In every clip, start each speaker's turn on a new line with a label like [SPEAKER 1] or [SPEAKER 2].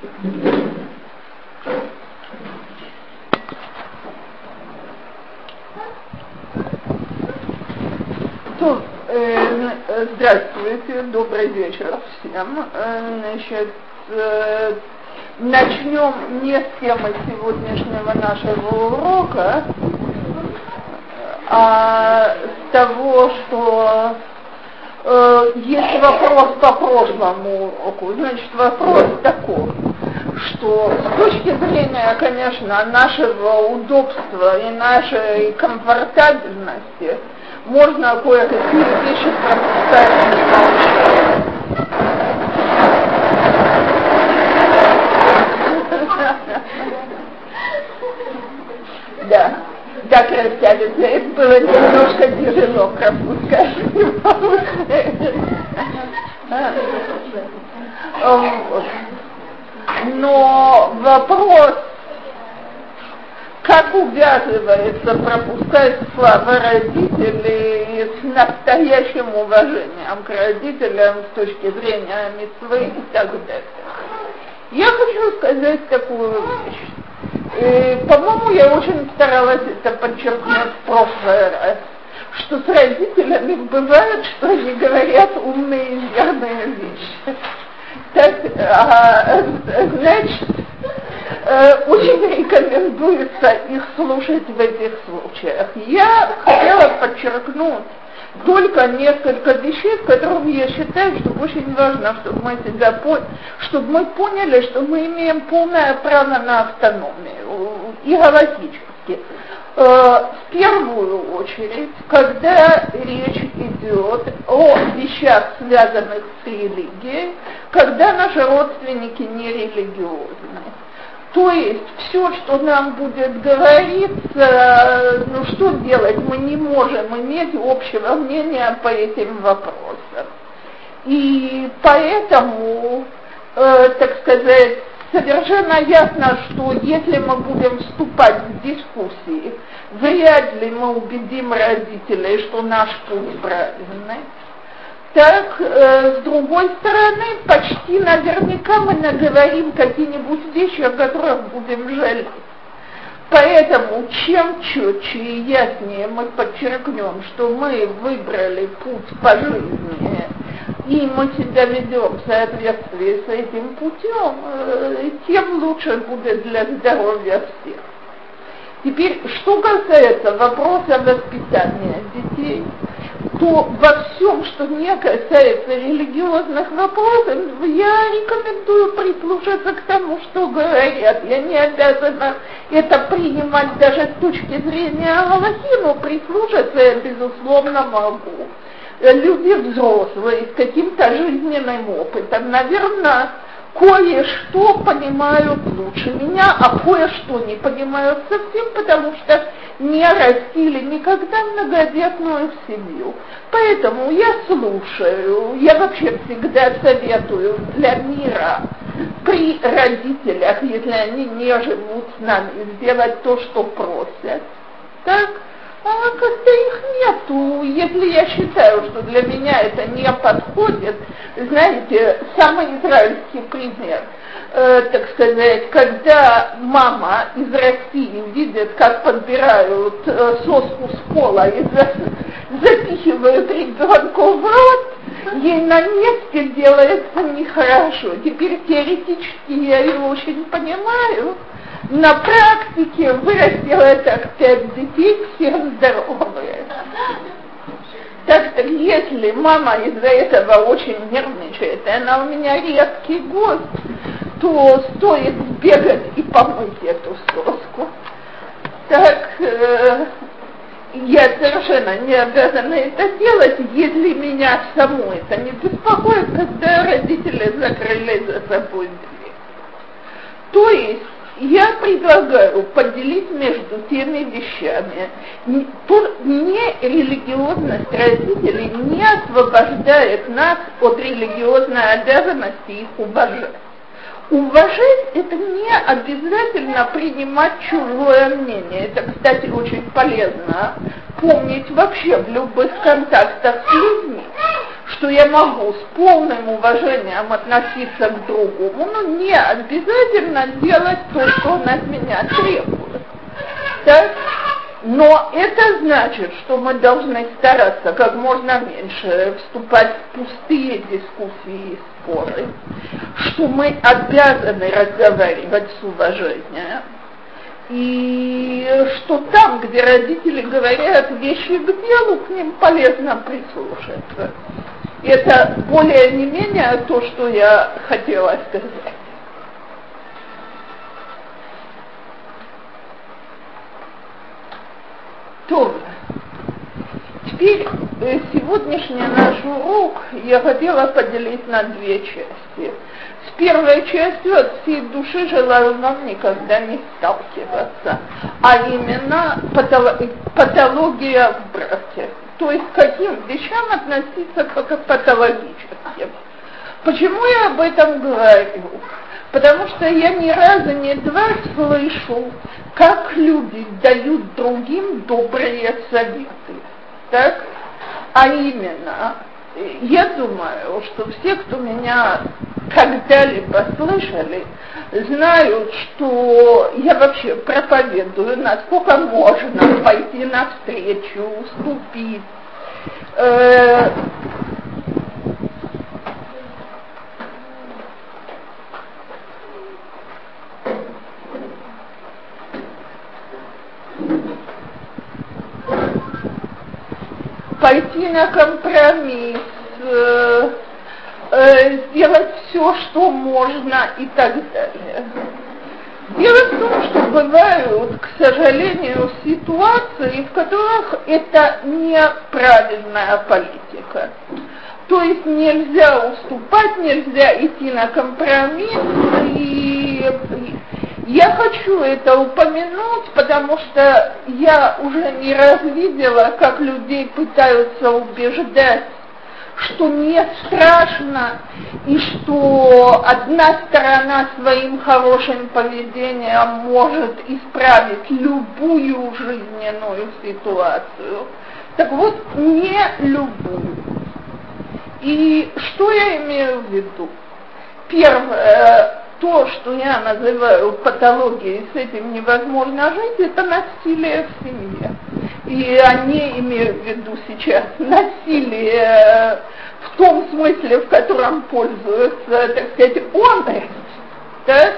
[SPEAKER 1] То, э, здравствуйте, добрый вечер всем. Э, значит, э, начнем не с темы сегодняшнего нашего урока, а с того, что э, есть вопрос по прошлому уроку. Значит, вопрос такой, что с точки зрения, конечно, нашего удобства и нашей комфортабельности можно кое-какие вещи пропускать Да. Так растянется. Это было немножко тяжело пропускать. Но вопрос как увязывается пропускать слова родителей с настоящим уважением к родителям с точки зрения митцвы и так далее. Я хочу сказать такую вещь. по-моему, я очень старалась это подчеркнуть в прошлый раз, что с родителями бывает, что они говорят умные и верные вещи. Так, а, значит, Э, очень рекомендуется их слушать в этих случаях. Я хотела подчеркнуть только несколько вещей, в которых я считаю, что очень важно, чтобы мы себя поняли, чтобы мы поняли, что мы имеем полное право на автономию и. Э, в первую очередь, когда речь идет о вещах, связанных с религией, когда наши родственники не религиозны. То есть все, что нам будет говориться, ну что делать, мы не можем иметь общего мнения по этим вопросам. И поэтому, э, так сказать, совершенно ясно, что если мы будем вступать в дискуссии, вряд ли мы убедим родителей, что наш путь правильный так, э, с другой стороны, почти наверняка мы наговорим какие-нибудь вещи, о которых будем жалеть. Поэтому чем четче и яснее мы подчеркнем, что мы выбрали путь по жизни, и мы себя ведем в соответствии с этим путем, э, тем лучше будет для здоровья всех. Теперь, что касается вопроса воспитания детей, то во всем, что не касается религиозных вопросов, я рекомендую прислушаться к тому, что говорят. Я не обязана это принимать даже с точки зрения Аллахи, но прислушаться я, безусловно, могу. Люди взрослые, с каким-то жизненным опытом, наверное, кое-что понимают лучше меня, а кое-что не понимают совсем, потому что не растили никогда многодетную семью. Поэтому я слушаю, я вообще всегда советую для мира при родителях, если они не живут с нами, сделать то, что просят. Так? А как-то их нету. Если я считаю, что для меня это не подходит, знаете, самый израильский пример, э, так сказать, когда мама из России видит, как подбирают э, соску с пола и за, запихивают ребенку в рот, ей на месте делается нехорошо. Теперь теоретически я ее очень понимаю, на практике вырастила так пять детей, всем здоровые. Так что если мама из-за этого очень нервничает, и она у меня редкий гость, то стоит бегать и помыть эту соску. Так э, я совершенно не обязана это делать, если меня саму это не беспокоит, когда родители закрыли за собой дверь. То есть я предлагаю поделить между теми вещами. Не религиозность родителей не освобождает нас от религиозной обязанности их уважать. Уважать это не обязательно принимать чужое мнение. Это, кстати, очень полезно помнить вообще в любых контактах с людьми, что я могу с полным уважением относиться к другому, но не обязательно делать то, что он от меня требует. Так? Но это значит, что мы должны стараться как можно меньше вступать в пустые дискуссии и споры, что мы обязаны разговаривать с уважением, и что там, где родители говорят вещи к делу, к ним полезно прислушаться. Это более не менее то, что я хотела сказать. То, теперь э, сегодняшний наш урок я хотела поделить на две части. С первой частью от всей души желаю вам никогда не сталкиваться, а именно патология в браке. То есть к каким вещам относиться как патологическим. Почему я об этом говорю? Потому что я ни разу, ни два слышу, как люди дают другим добрые советы. Так? А именно, я думаю, что все, кто меня когда-либо слышали, знают, что я вообще проповедую, насколько можно пойти навстречу, уступить. Э, пойти на компромисс, э, э, сделать все, что можно и так далее. Дело в том, что бывают, к сожалению, ситуации, в которых это неправильная политика. То есть нельзя уступать, нельзя идти на компромисс, и я хочу это упомянуть, потому что я уже не раз видела, как людей пытаются убеждать, что не страшно, и что одна сторона своим хорошим поведением может исправить любую жизненную ситуацию. Так вот, не любую. И что я имею в виду? Первое, то, что я называю патологией, с этим невозможно жить, это насилие в семье. И они имеют в виду сейчас насилие в том смысле, в котором пользуется, так сказать, он. Так?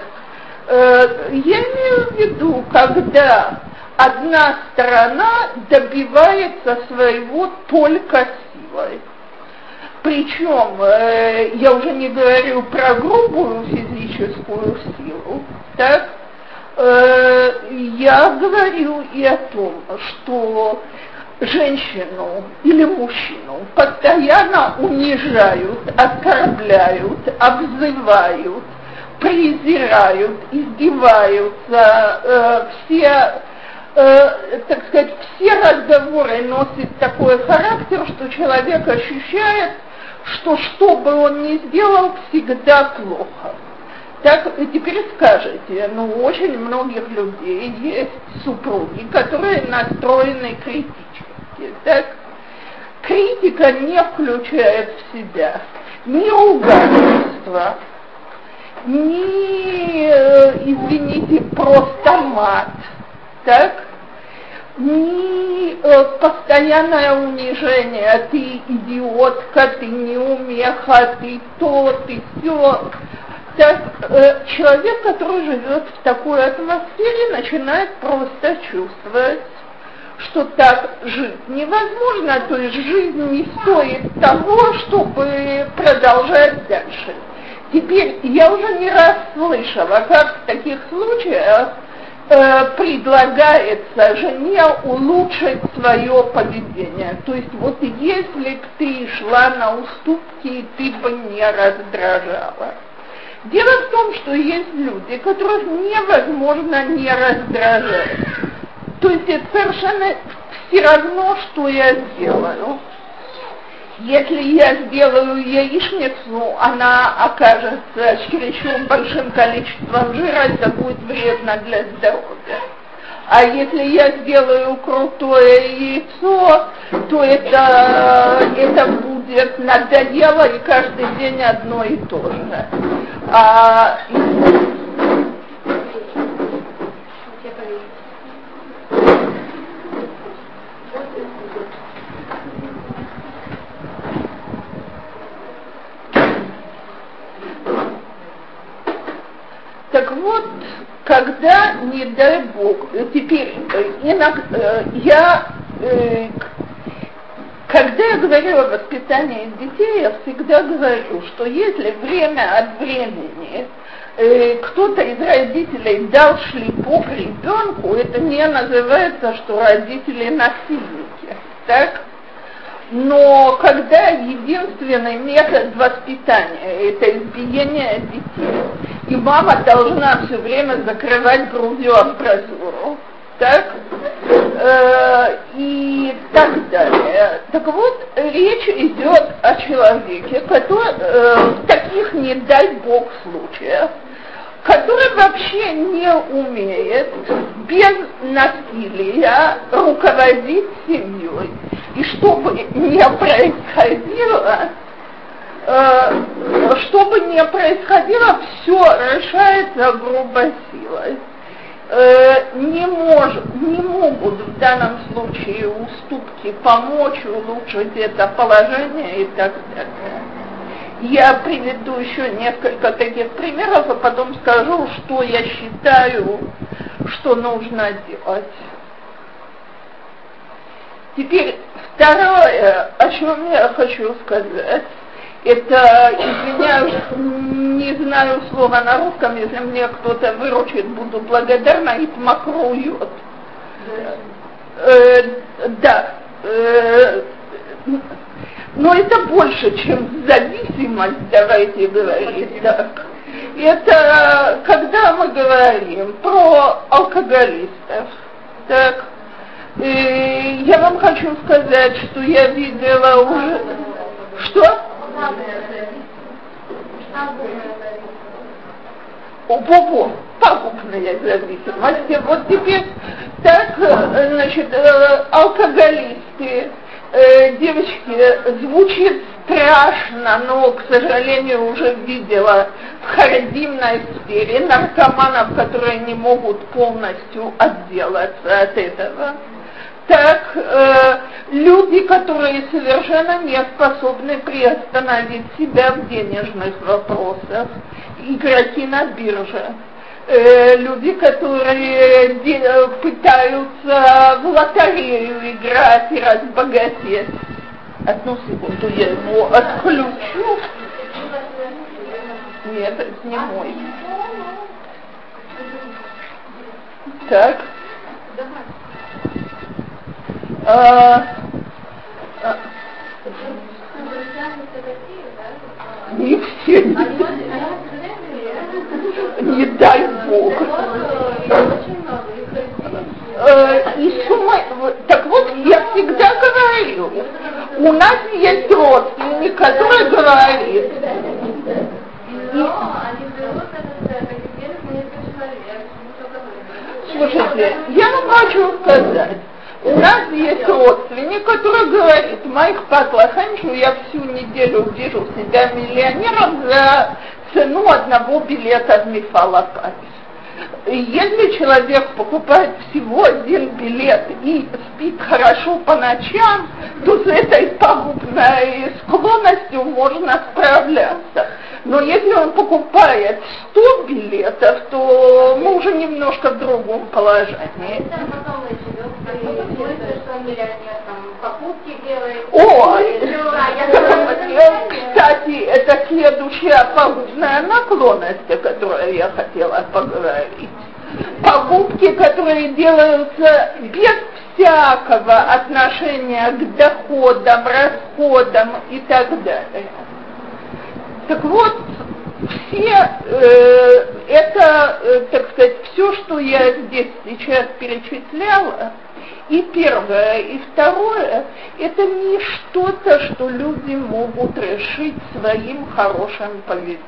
[SPEAKER 1] Э, я имею в виду, когда одна сторона добивается своего только силой. Причем э, я уже не говорю про грубую физическую силу, так? Э, я говорю и о том, что женщину или мужчину постоянно унижают, оскорбляют, обзывают, презирают, издеваются, э, все э, так сказать, все разговоры носят такой характер, что человек ощущает, что что бы он ни сделал, всегда плохо. Так теперь скажите, ну, очень многих людей есть супруги, которые настроены критически. Так? Критика не включает в себя ни ругательства, ни, э, извините, просто мат, так? Ни постоянное унижение, ты идиотка, ты неумеха, ты то, ты все. Так, э, человек, который живет в такой атмосфере, начинает просто чувствовать, что так жить невозможно, то есть жизнь не стоит того, чтобы продолжать дальше. Теперь я уже не раз слышала, как в таких случаях Э, предлагается жене улучшить свое поведение. То есть вот если бы ты шла на уступки, ты бы не раздражала. Дело в том, что есть люди, которых невозможно не раздражать. То есть это совершенно все равно, что я сделаю. Если я сделаю яичницу, она окажется чересчур большим количеством жира, это будет вредно для здоровья. А если я сделаю крутое яйцо, то это, это будет надоело и каждый день одно и то же. А, Так вот, когда, не дай Бог, теперь иногда, я когда я говорю о воспитании детей, я всегда говорю, что если время от времени э, кто-то из родителей дал шлепок ребенку, это не называется, что родители насильники. Так? Но когда единственный метод воспитания – это избиение детей, и мама должна все время закрывать грудью амбразуру, так? Э, и так далее. Так вот, речь идет о человеке, который э, таких, не дай бог, случаях, который вообще не умеет без насилия руководить семьей. И чтобы не происходило, э, чтобы не происходило, все решается грубой силой. Э, не, может, не могут в данном случае уступки помочь улучшить это положение и так далее. Я приведу еще несколько таких примеров, а потом скажу, что я считаю, что нужно делать. Теперь второе, о чем я хочу сказать, это, извиняюсь, не знаю слова на русском, если мне кто-то выручит, буду благодарна, и макрует. Э, да. Э, но это больше, чем зависимость, давайте говорить так. Это когда мы говорим про алкоголистов, так, и я вам хочу сказать, что я видела уже... Что? Ого, пагубная зависимость. Вот теперь так, значит, э, алкоголисты, э, девочки, звучит страшно, но, к сожалению, уже видела в харидимной сфере наркоманов, которые не могут полностью отделаться от этого так э, люди, которые совершенно не способны приостановить себя в денежных вопросах, игроки на бирже, э, люди, которые де, пытаются в лотерею играть и разбогатеть. Одну секунду, я его отключу. Нет, это не мой. Так. А, а, не все, не дай Бог. Э, и сумма, так вот, я всегда говорю, у нас есть родственник, который говорит, Слушайте, я вам хочу сказать, у нас есть родственник, который говорит, моих патлаханчу я всю неделю вижу себя миллионером за цену одного билета в Мифалапать. Если человек покупает всего один билет и спит хорошо по ночам, то с этой пагубной склонностью можно справляться. Но если он покупает 100 билетов, то мы уже немножко в другом положении. О, кстати, это следующая пагубная наклонность, о которой я хотела поговорить. Покупки, которые делаются без всякого отношения к доходам, расходам и так далее. Так вот, все э, это, э, так сказать, все, что я здесь сейчас перечисляла, и первое, и второе, это не что-то, что люди могут решить своим хорошим поведением.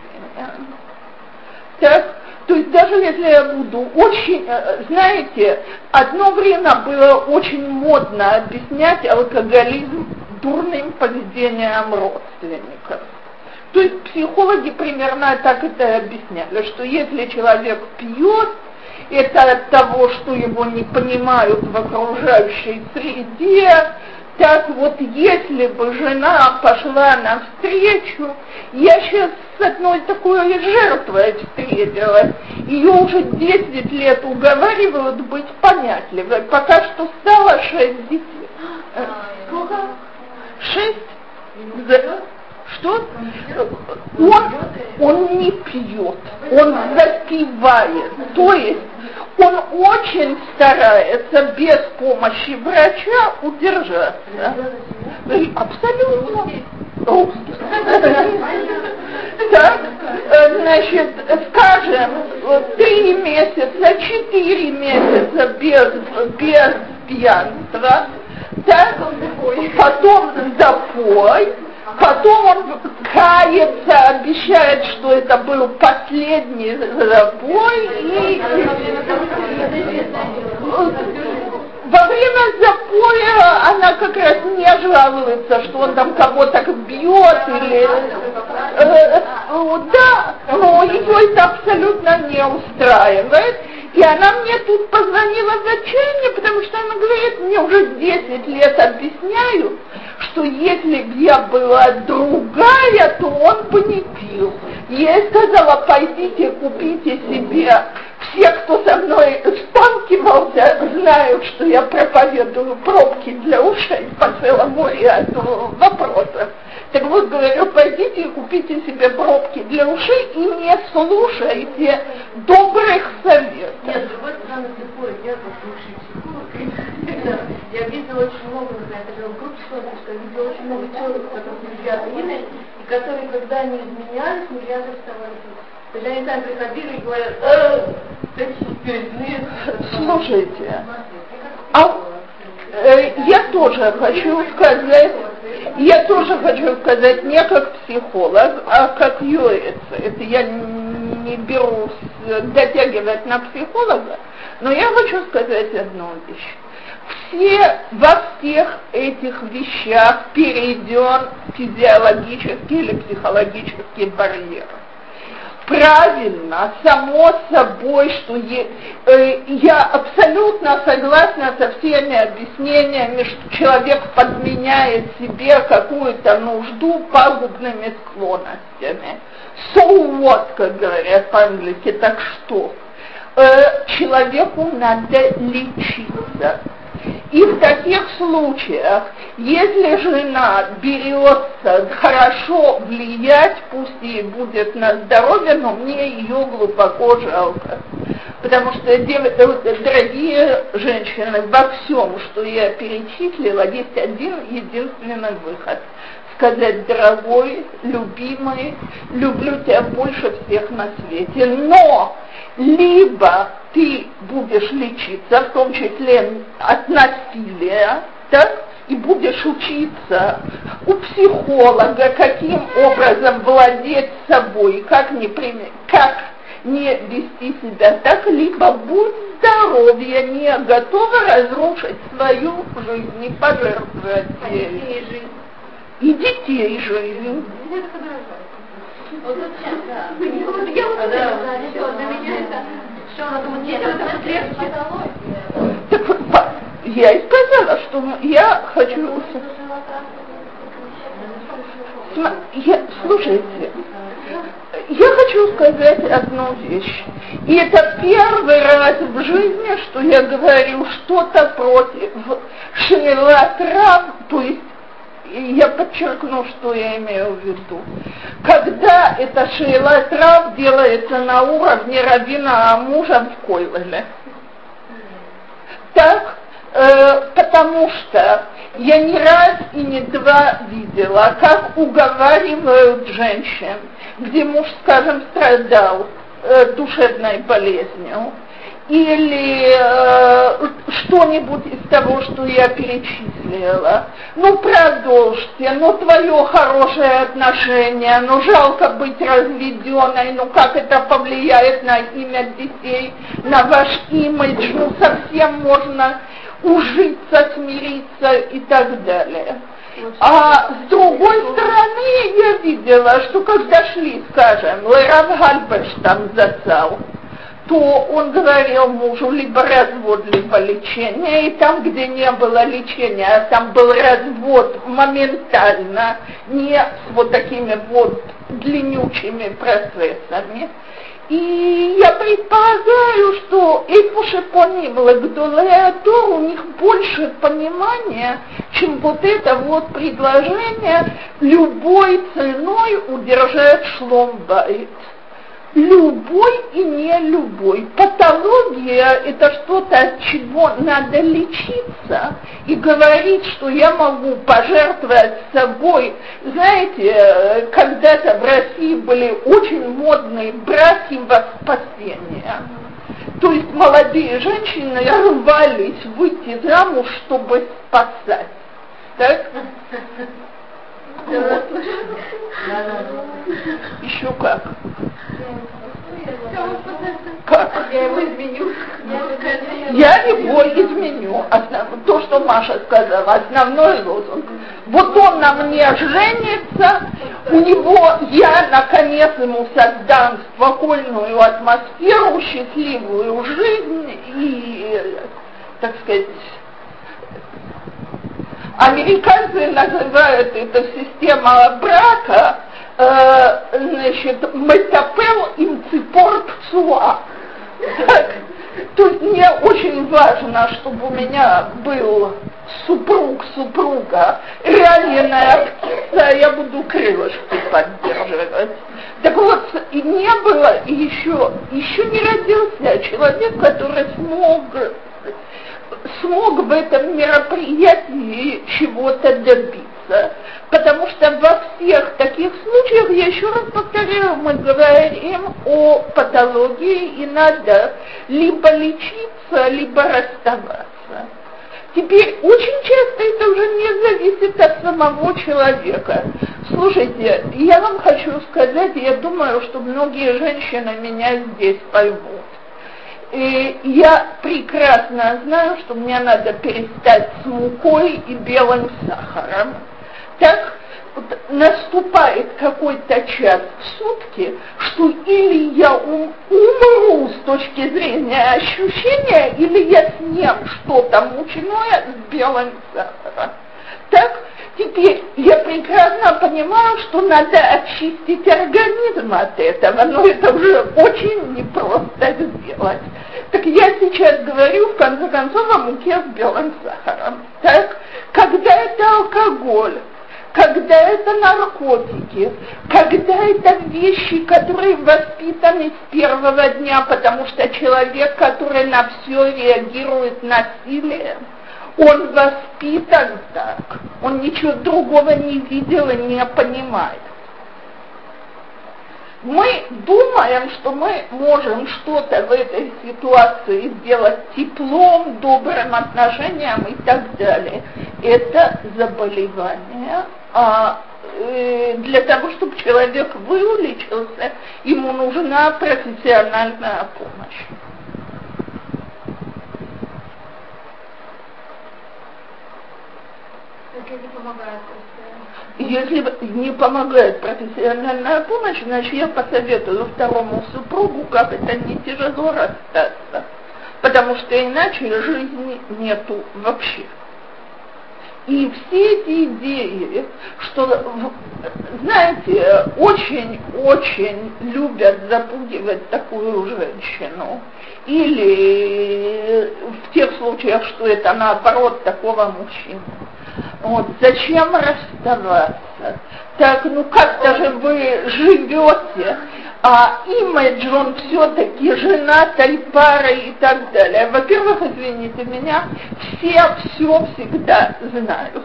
[SPEAKER 1] Так, то есть даже если я буду очень, э, знаете, одно время было очень модно объяснять алкоголизм дурным поведением родственников. То есть психологи примерно так это объясняли, что если человек пьет, это от того, что его не понимают в окружающей среде, так вот, если бы жена пошла навстречу, я сейчас с одной такой жертвой встретилась, ее уже 10 лет уговаривают быть понятливой, пока что стало 6 детей. Сколько? 6? Что? Он, он не пьет, он запивает. То есть он очень старается без помощи врача удержаться. Абсолютно. Так, значит, скажем, три месяца, четыре месяца без, без пьянства, так, потом запой, Потом он кается, обещает, что это был последний забой. И во время запоя она как раз не жалуется, что он там кого-то бьет или... Э, да, но ее это абсолютно не устраивает. И она мне тут позвонила в отчаяние, потому что она говорит, мне уже 10 лет объясняю, что если бы я была другая, то он бы не пил. Я сказала, пойдите купите себе все, кто со мной сталкивался, знают, что я проповедую пробки для ушей по целому ряду вопросов. Так вот, говорю, пойдите и купите себе пробки для ушей и не слушайте добрых советов.
[SPEAKER 2] Нет, с послушаю психолог. Я видела очень много, например, это в группе что видела очень много человек, которые мужья длинные, и которые, когда они изменялись, мужья заставали то есть они там приходили и говорят, э, такие
[SPEAKER 1] Слушайте, а э, я тоже хочу сказать, я тоже хочу сказать не как психолог, а как юрист. Это я не беру дотягивать на психолога, но я хочу сказать одну вещь. Все, во всех этих вещах перейден физиологический или психологический барьер правильно, само собой, что я, э, я абсолютно согласна со всеми объяснениями, что человек подменяет себе какую-то нужду пагубными склонностями. So what, как говорят по-английски, так что? Э, человеку надо лечиться. И в таких случаях, если жена берется хорошо влиять, пусть ей будет на здоровье, но мне ее глубоко жалко. Потому что, э, дорогие женщины, во всем, что я перечислила, есть один единственный выход – сказать, дорогой, любимый, люблю тебя больше всех на свете, но либо ты будешь лечиться, в том числе от насилия, так, и будешь учиться у психолога, каким образом владеть собой, как не, как не вести себя так, либо будь здоровья, не готова разрушить свою жизнь, не пожертвовать ей и детей жизнь. Вот сейчас, да. Я вот что она думает, Так я и сказала, что я хочу... Я, слушайте, я хочу сказать одну вещь. И это первый раз в жизни, что я говорю что-то против шелатрав, то есть я подчеркну, что я имею в виду. Когда это шейла трав делается на уровне равина мужа в Койлеле. Так, э, потому что я не раз и не два видела, как уговаривают женщин, где муж, скажем, страдал э, душевной болезнью, или э, что-нибудь из того, что я перечислила. Ну, продолжьте, ну, твое хорошее отношение, ну, жалко быть разведенной, ну, как это повлияет на имя детей, на ваш имидж, ну, совсем можно ужиться, смириться и так далее. А с другой стороны, я видела, что когда шли, скажем, Лерав Гальбеш там зацал, то он говорил мужу либо развод, либо лечение, и там, где не было лечения, а там был развод моментально, не с вот такими вот длиннючими процессами. И я предполагаю, что Эйфуше поним Лагдолеатор, у них больше понимания, чем вот это вот предложение любой ценой удержать шломбайт любой и не любой. Патология – это что-то, от чего надо лечиться и говорить, что я могу пожертвовать собой. Знаете, когда-то в России были очень модные браки во. То есть молодые женщины рвались выйти замуж, чтобы спасать. Так? Еще как. Как?
[SPEAKER 2] Я его изменю.
[SPEAKER 1] Я его изменю. Основ... То, что Маша сказала, основной лозунг. Вот он на мне женится, у него я, наконец, ему создам спокойную атмосферу, счастливую жизнь и, так сказать, Американцы называют это система брака, э, значит, метапел им ципор пцуа. Есть мне очень важно, чтобы у меня был супруг, супруга, раненая птица, я буду крылышки поддерживать. Так вот, и не было еще, еще не родился человек, который смог смог в этом мероприятии чего-то добиться. Потому что во всех таких случаях, я еще раз повторяю, мы говорим о патологии, и надо либо лечиться, либо расставаться. Теперь очень часто это уже не зависит от самого человека. Слушайте, я вам хочу сказать, я думаю, что многие женщины меня здесь поймут. И я прекрасно знаю, что мне надо перестать с мукой и белым сахаром. Так вот, наступает какой-то час в сутки, что или я ум, умру с точки зрения ощущения, или я съем что-то мучное с белым сахаром. Так, Теперь я прекрасно понимаю, что надо очистить организм от этого, но это уже очень непросто сделать. Так я сейчас говорю, в конце концов, о муке с белым сахаром. Так, когда это алкоголь, когда это наркотики, когда это вещи, которые воспитаны с первого дня, потому что человек, который на все реагирует насилием, он воспитан так, он ничего другого не видел и не понимает. Мы думаем, что мы можем что-то в этой ситуации сделать теплом, добрым отношением и так далее. Это заболевание. А э, для того, чтобы человек вылечился, ему нужна профессиональная помощь.
[SPEAKER 2] Если помогает
[SPEAKER 1] Если не помогает профессиональная помощь, значит я посоветую второму супругу, как это не тяжело расстаться. Потому что иначе жизни нету вообще. И все эти идеи, что, знаете, очень-очень любят запугивать такую женщину, или в тех случаях, что это наоборот такого мужчину. Вот, зачем расставаться? Так, ну как-то же вы живете, а имидж он все-таки женатой парой и так далее. Во-первых, извините меня, все все всегда знают.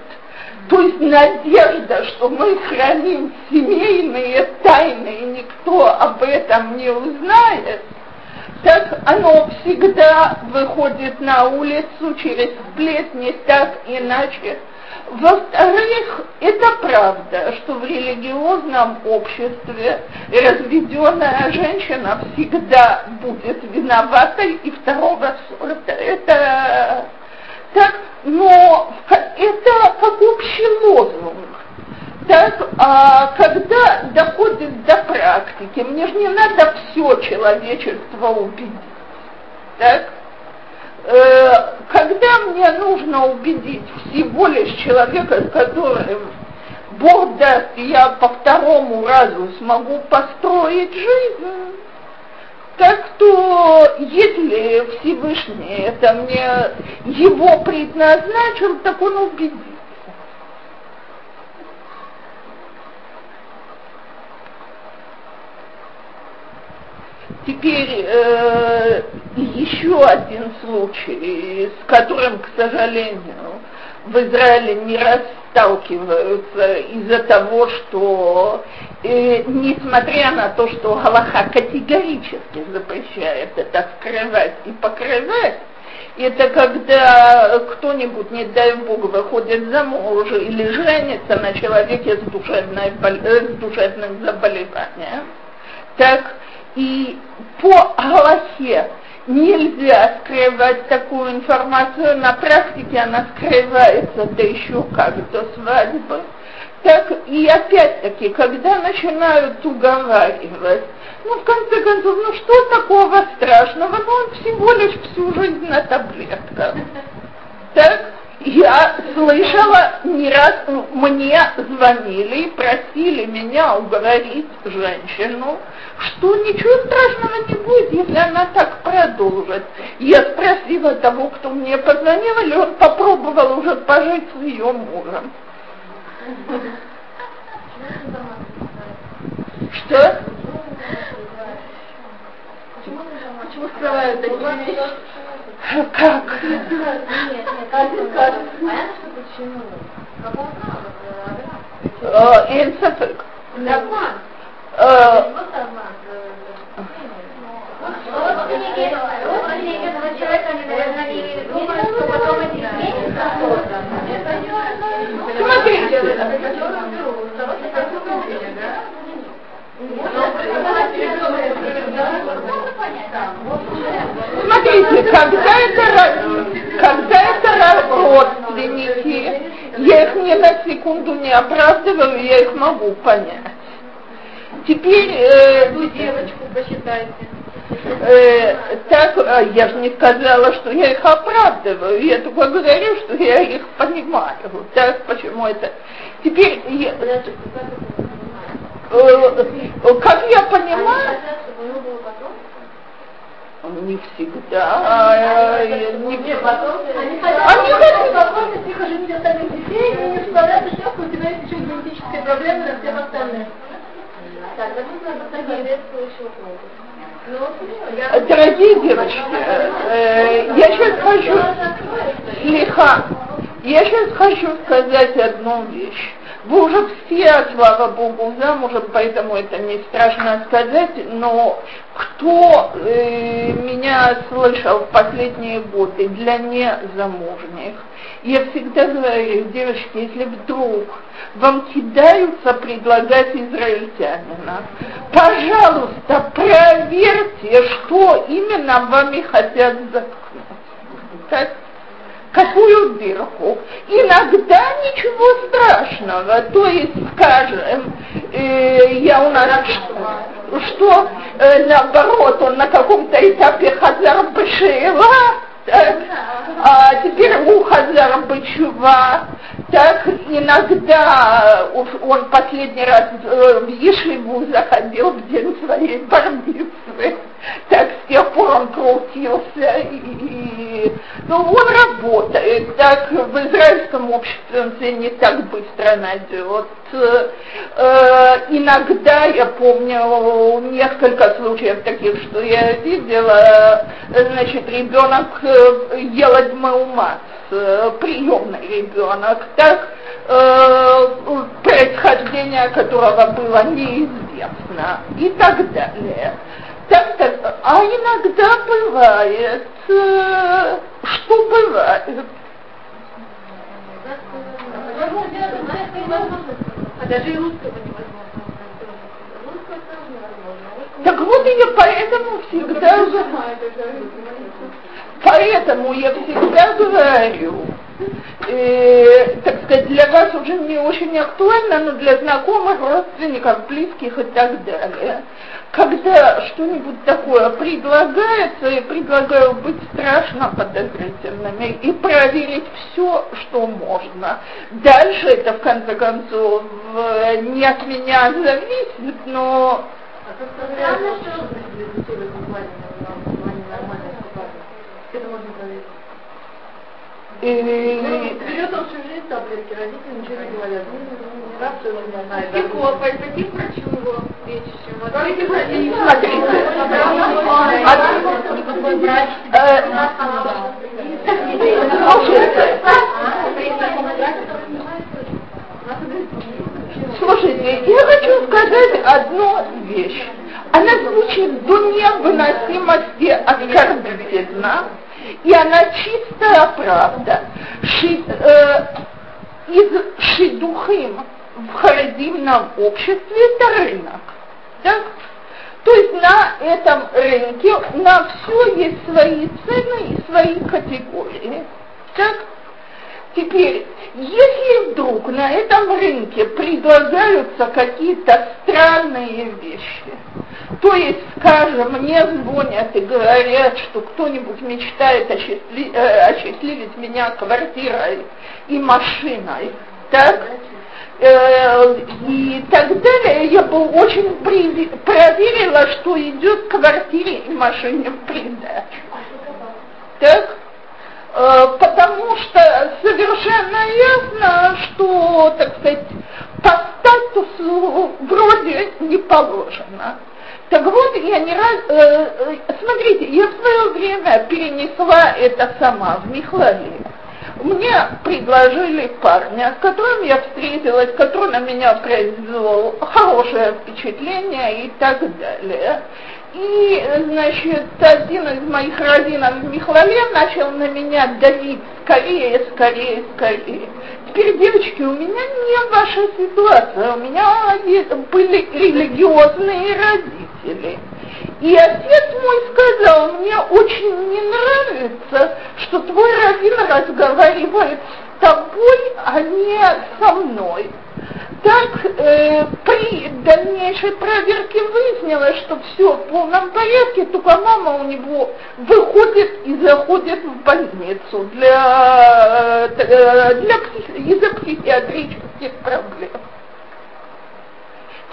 [SPEAKER 1] То есть надежда, что мы храним семейные тайны, и никто об этом не узнает, так оно всегда выходит на улицу через сплетни, так иначе во-вторых, это правда, что в религиозном обществе разведенная женщина всегда будет виноватой и второго сорта. Это Так, но это как общий лозунг. Так, а когда доходит до практики, мне же не надо все человечество убедить. Так? Э, когда мне нужно убедить всего лишь человека, с которым Бог даст, я по второму разу смогу построить жизнь, так что если Всевышний это мне его предназначил, так он убедит. Теперь э, еще один случай, с которым, к сожалению, в Израиле не раз сталкиваются из-за того, что, э, несмотря на то, что Галаха категорически запрещает это скрывать и покрывать, это когда кто-нибудь, не дай бог, выходит замуж или женится на человеке с, душевной, э, с душевным заболеванием, так и по Галахе нельзя скрывать такую информацию, на практике она скрывается, да еще как до свадьбы. Так и опять-таки, когда начинают уговаривать, ну, в конце концов, ну что такого страшного, ну он всего лишь всю жизнь на таблетках. Так, я слышала не раз, мне звонили и просили меня уговорить женщину, что ничего страшного не будет, если она так продолжит. Я спросила того, кто мне позвонил, или он попробовал уже пожить с ее мужем. Что?
[SPEAKER 2] Почему скрывают такие вещи?
[SPEAKER 1] Как?
[SPEAKER 2] Нет, нет, понятно, что почему.
[SPEAKER 1] Инсафек.
[SPEAKER 2] Обман.
[SPEAKER 1] Вот
[SPEAKER 2] обман.
[SPEAKER 1] Смотрите. Смотрите, когда это, когда это родственники, я их ни на секунду не оправдываю, я их могу понять. Теперь... Э,
[SPEAKER 2] девочку посчитайте.
[SPEAKER 1] Э, так, а я же не сказала, что я их оправдываю, я только говорю, что я их понимаю. Так, почему это? Теперь, я, как я понимаю, не всегда.
[SPEAKER 2] Э,
[SPEAKER 1] не,
[SPEAKER 2] Они хотят тихо жить остальных детей и не справляются, что у тебя есть еще генетическая проблема на всех остальных. Так,
[SPEAKER 1] Дорогие девочки, э, я сейчас хочу, слегка, я сейчас хочу сказать одну вещь. Вы уже все, слава Богу, замужем, поэтому это не страшно сказать, но кто э, меня слышал в последние годы для незамужних, я всегда говорю, девочки, если вдруг вам кидаются предлагать израильтянина, пожалуйста, проверьте, что именно вами хотят заткнуть. Так? Какую дырку. Иногда ничего страшного, то есть, скажем, э, я у нас что, э, наоборот, он на каком-то этапе хазар бешева, а теперь у хазар бычува, так иногда. Он последний раз э, в Ешиву заходил в день своей бармицы, так с тех пор он крутился и, ну, он работает, так в израильском обществе он себя не так быстро найдет. Э, иногда, я помню, несколько случаев таких, что я видела, значит, ребенок э, ел маумат, э, приемный ребенок, так, э, происхождение которого было неизвестно и так далее. Так, так, а иногда бывает, э, что бывает.
[SPEAKER 2] И.
[SPEAKER 1] Так вот я поэтому всегда... Поэтому я всегда говорю, э, так сказать, для вас уже не очень актуально, но для знакомых, родственников, близких и так далее. Когда что-нибудь такое предлагается, я предлагаю быть страшно подозрительными и проверить все, что можно. Дальше это, в конце концов, не от меня зависит, но... А Странно, что это можно проверить. Берет он всю жизнь таблетки, родители ничего не говорят. Не раз все не знает. Легко, пойти к врачу его лечащему. Слушайте, я хочу сказать одну вещь. Она звучит до невыносимости оскорбительно, и она чистая правда. Ши, э, из шидухим в харидимном обществе это рынок. Так? То есть на этом рынке на все есть свои цены и свои категории. Так? Теперь, если вдруг на этом рынке предлагаются какие-то странные вещи, то есть, скажем, мне звонят и говорят, что кто-нибудь мечтает осчастли, э, осчастливить меня квартирой и машиной, так? Э, и так далее, я бы очень проверила, что идет квартире и машине в придачу. Так? Э, потому что совершенно ясно, что, так сказать, по статусу вроде не положено. Так вот, я не раз... Э, э, смотрите, я в свое время перенесла это сама в Михлале. Мне предложили парня, с которым я встретилась, который на меня произвел хорошее впечатление и так далее. И, значит, один из моих раввинов Михлале начал на меня давить скорее, скорее, скорее. Теперь, девочки, у меня не ваша ситуация, у меня были религиозные родители. И отец мой сказал, мне очень не нравится, что твой раввин разговаривает с тобой, а не со мной. Так э, при дальнейшей проверке выяснилось, что все в полном порядке, только мама у него выходит и заходит в больницу для, э, для из-за психиатрических проблем.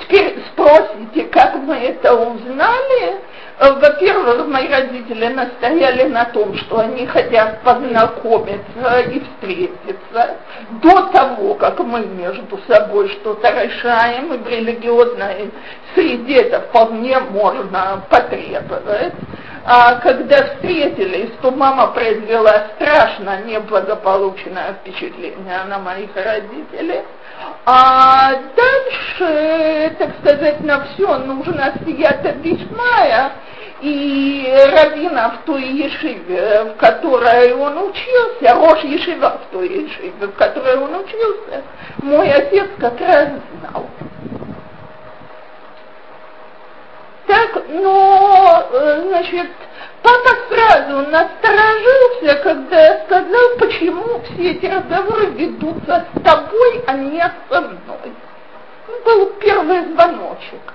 [SPEAKER 1] Теперь спросите, как мы это узнали? Э, во-первых, мои родители настояли на том, что они хотят познакомиться и встретиться до того, как мы между собой что-то решаем, и в религиозной среде это вполне можно потребовать. А когда встретились, то мама произвела страшно неблагополучное впечатление на моих родителей. А дальше, так сказать, на все нужно сията бишмая, и равина в той ешиве, в которой он учился, Рош Ешива в той ешиве, в которой он учился, мой отец как раз знал. Так, но, э, значит, папа сразу насторожился, когда я сказал, почему все эти разговоры ведутся с тобой, а не со мной. Был первый звоночек.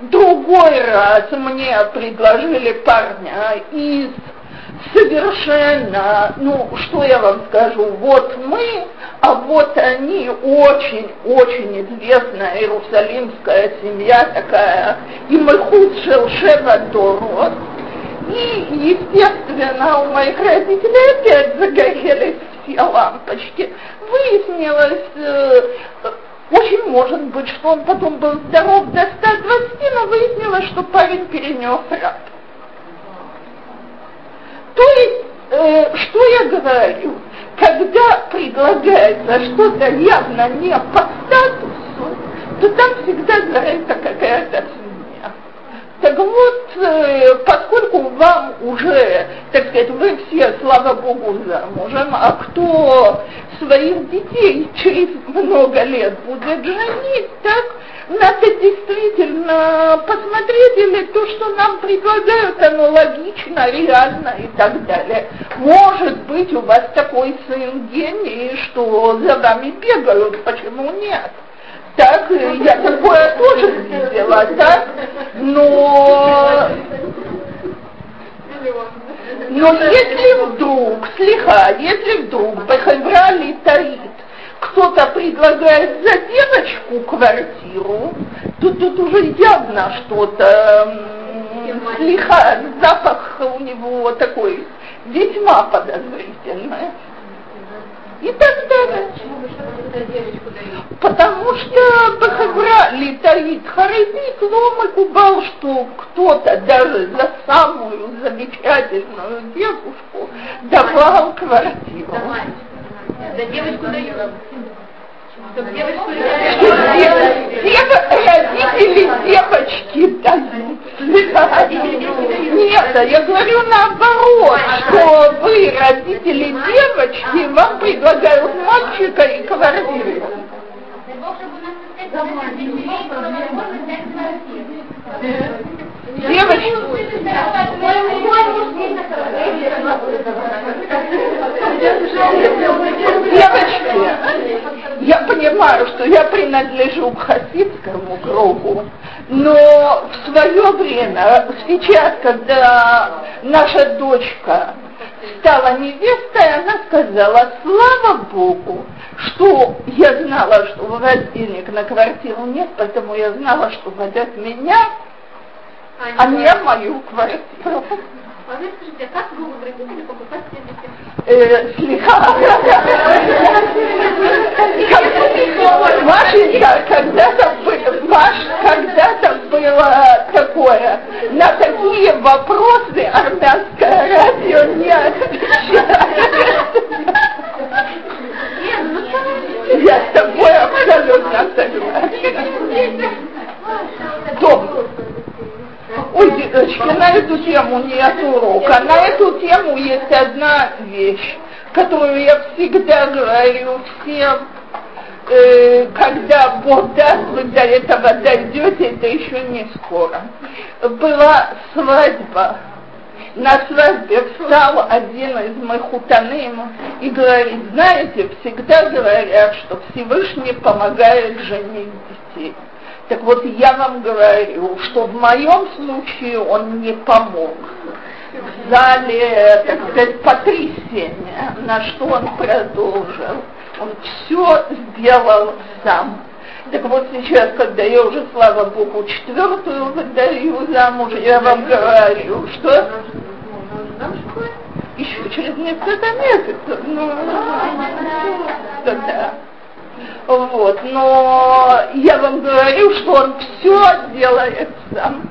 [SPEAKER 1] Другой раз мне предложили парня из совершенно, ну, что я вам скажу, вот мы, а вот они очень-очень известная иерусалимская семья такая, и мы худшил Шевадорот, и, естественно, у моих родителей опять загорелись все лампочки. Выяснилось, э, очень может быть, что он потом был здоров до 120, но выяснилось, что парень перенес рак. То есть, э, что я говорю? Когда предлагается что-то явно не по статусу, то там всегда за какая-то семья. Так вот, э, поскольку вам уже, так сказать, вы все, слава Богу, замужем, а кто своих детей через много лет будет женить, так надо действительно посмотреть, или то, что нам предлагают, оно логично, реально и так далее. Может быть, у вас такой сын гений, что за вами бегают, почему нет? Так, я такое тоже видела, так? Но но если вдруг, слегка, если вдруг Бахайбра летает, кто-то предлагает за девочку квартиру, то тут уже явно что-то слегка, запах у него такой весьма подозрительный и так далее. Потому что Бахагра летает Харидит, лом и кубал, что кто-то даже за самую замечательную девушку давал квартиру.
[SPEAKER 2] За девочку дают.
[SPEAKER 1] Родители девочки дают. Нет, я говорю наоборот, что вы, родители девочки, вам предлагают мальчика и квартиру. Девочки. Девочки, я понимаю, что я принадлежу к хасидскому кругу, но в свое время, сейчас, когда наша дочка стала невестой, она сказала, слава Богу, что я знала, что у вас денег на квартиру нет, поэтому я знала, что водят меня, а не мою квартиру.
[SPEAKER 2] А скажите, а как покупать?
[SPEAKER 1] Э, слегка. Машенька, когда-то Маш, когда-то было такое, на такие вопросы армянское радио не отвечает. Я с тобой абсолютно согласна. Ой, деточки, на эту тему нет урока. На эту тему есть одна вещь, которую я всегда говорю всем, э, когда Бог даст, вы до этого дойдете, это еще не скоро. Была свадьба. На свадьбе встал один из моих хутаным и говорит, знаете, всегда говорят, что Всевышний помогает женить детей. Так вот, я вам говорю, что в моем случае он не помог. Зале, так сказать, потрясение, на что он продолжил. Он все сделал сам. Так вот сейчас, когда я уже, слава Богу, четвертую выдаю замуж, я вам говорю, что еще через несколько месяцев. Ну, да. Вот, но я вам говорю, что он все делает сам.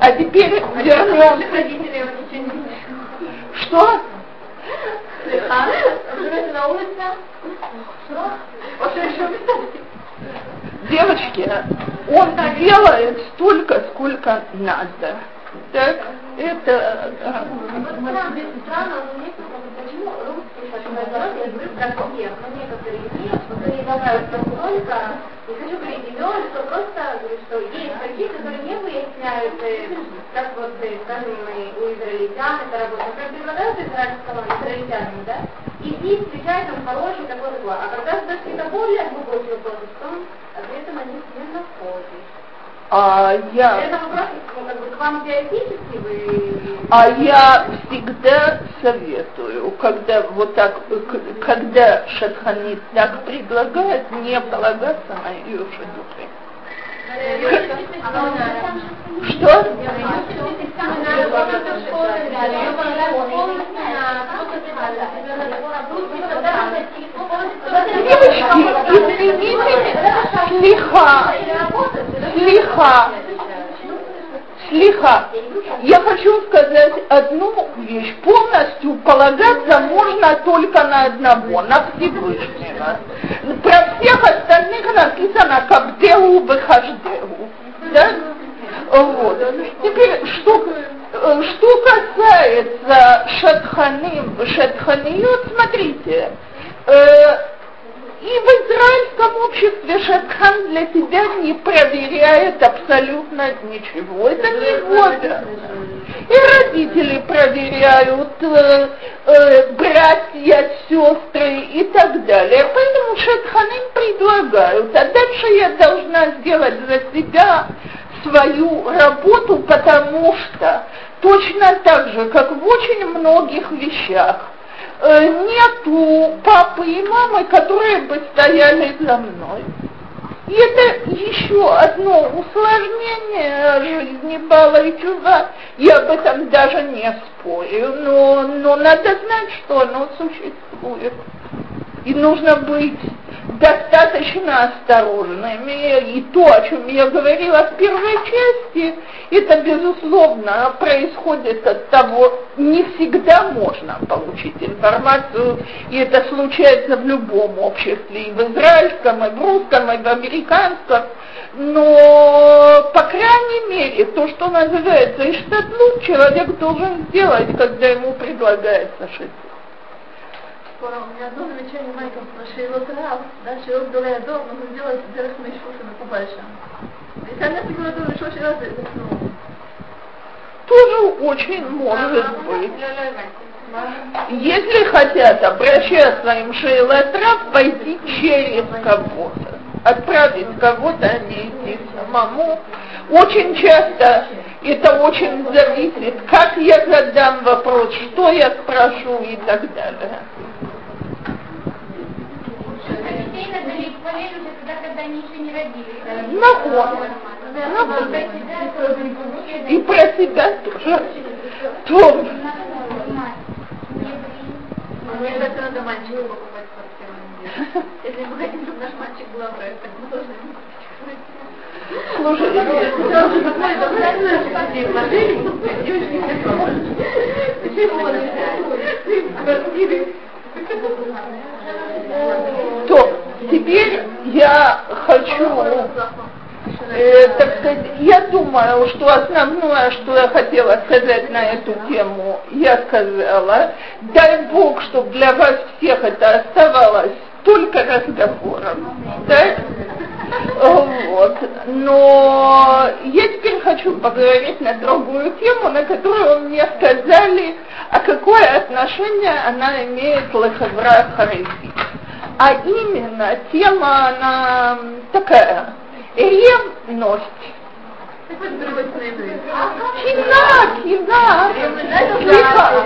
[SPEAKER 1] А теперь вернемся. Что? Девочки, он делает столько, сколько надо. Так, это...
[SPEAKER 2] Странно, но почему русские, я говорю про но некоторые нет, предлагают настолько, не хочу говорить имен, что просто говорю, что есть такие, которые не выясняют, как вот, скажем, у израильтян это работает, например, предлагают израильскому израильтянину, да, и здесь встречает он хороший такой такой, а когда задают какие-то более глубокие вопросы, то на них не находишь.
[SPEAKER 1] А я...
[SPEAKER 2] Это вопрос как бы, к вам теоретически вы...
[SPEAKER 1] А я всегда советую, когда вот так, когда Шатханит так предлагает, не полагаться на ее шедухи. Что? Извините, слиха, слиха, слиха. Я хочу сказать одну вещь. Полностью полагаться можно только на одного, на Всевышнего. Про всех остальных написано «Кабдеу бехаждеу». Да? Вот. Теперь, что, что касается шатханим, шатханиют, смотрите, э, и в израильском обществе Шатхан для тебя не проверяет абсолютно ничего. Это не вода. И родители проверяют, э, э, братья, сестры и так далее. Поэтому Шатханим предлагают, а дальше я должна сделать за себя свою работу, потому что точно так же, как в очень многих вещах, нету папы и мамы, которые бы стояли за мной. И это еще одно усложнение жизни Бала и Чува. Я об этом даже не спорю, но, но надо знать, что оно существует. И нужно быть достаточно осторожными. И то, о чем я говорила в первой части, это, безусловно, происходит от того, не всегда можно получить информацию, и это случается в любом обществе, и в израильском, и в русском, и в американском, но, по крайней мере, то, что называется иштадлут, человек должен сделать, когда ему предлагается шить
[SPEAKER 2] у меня одно замечание маленькое про Шейлот Рав, да, Шейлот Долеядор, нужно сделать Дерех Мейшуша на Кубальша. Если она температура Мейшуши раз, ну...
[SPEAKER 1] Тоже очень может быть. Если хотят обращаться им Шейлотрав, пойти через кого-то. Отправить кого-то, а не идти самому. Очень часто это очень зависит, как я задам вопрос, что я спрошу и так далее. Нахуй. И про себя тоже. То.
[SPEAKER 2] Мне так надо мальчику покупать квартиру. Если мы хотим, чтобы наш мальчик был образ, так мы должны
[SPEAKER 1] Слушай, то теперь я хочу, э, так сказать, я думаю, что основное, что я хотела сказать на эту тему, я сказала. Дай Бог, чтобы для вас всех это оставалось только разговором. Да? Вот. Но я теперь хочу поговорить на другую тему, на которую мне сказали, а какое отношение она имеет к Лехевра Харизи. А именно, тема, она такая, ревность. Кина, кина, слегка.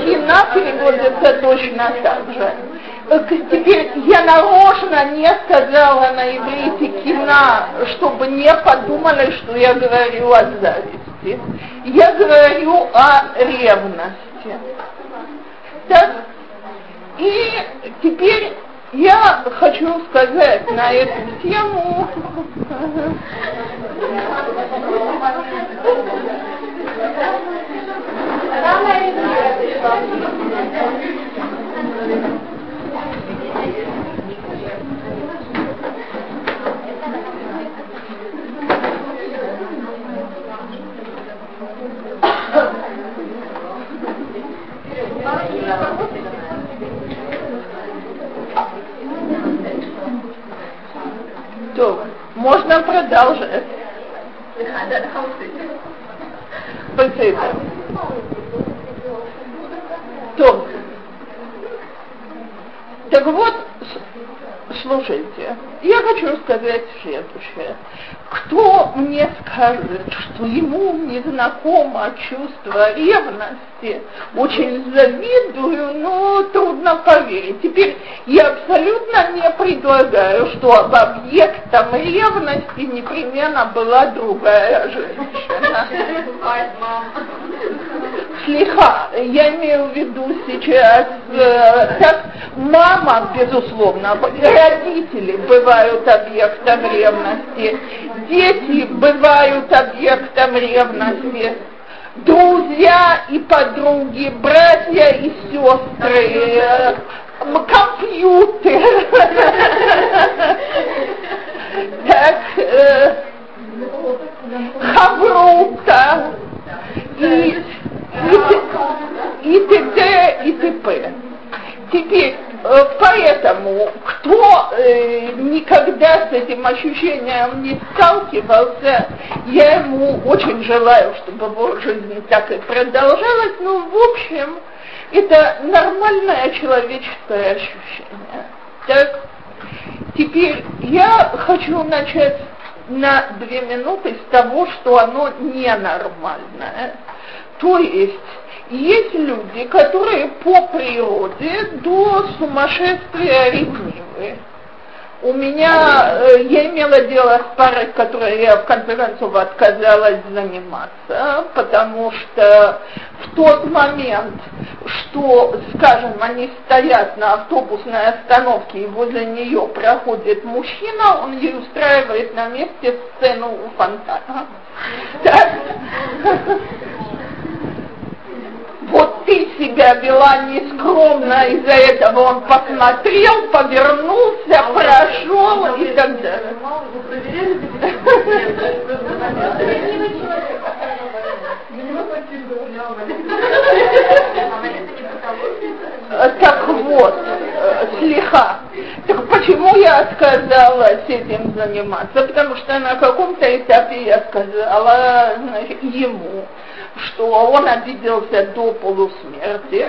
[SPEAKER 1] Кина переводится точно так же. Теперь я нарочно не сказала на иврите кина, чтобы не подумали, что я говорю о зависти. Я говорю о ревности. Так? И теперь я хочу сказать на эту тему То, можно продолжать. Спасибо. То, так вот, слушайте, я хочу сказать следующее. Кто мне скажет, что ему не знакомо чувство ревности, очень завидую, но трудно поверить. Теперь я абсолютно не предлагаю, что об объектом ревности непременно была другая женщина. Слегка, я имею в виду сейчас, э, как мама, безусловно, родители бывают объектом ревности, дети бывают объектом ревности, друзья и подруги, братья и сестры, компьютер. Так, э, хаврута и и т.д. и т.п. Теперь, поэтому Поэтому, кто э, никогда с этим ощущением не сталкивался, я ему очень желаю, чтобы его жизнь так и продолжалась. Ну, в общем, это нормальное человеческое ощущение. Так, теперь я хочу начать на две минуты с того, что оно ненормальное. То есть есть люди, которые по природе до сумасшествия ревнивы. У меня, э, я имела дело с парой, которой я в конце концов отказалась заниматься, потому что в тот момент, что, скажем, они стоят на автобусной остановке и возле нее проходит мужчина, он ей устраивает на месте сцену у фонтана. Вот ты себя вела нескромно, из-за этого он посмотрел, повернулся, прошел и так далее. Так вот, слегка. Так почему я отказалась этим заниматься? Потому что на каком-то этапе я сказала значит, ему, что он обиделся до полусмерти,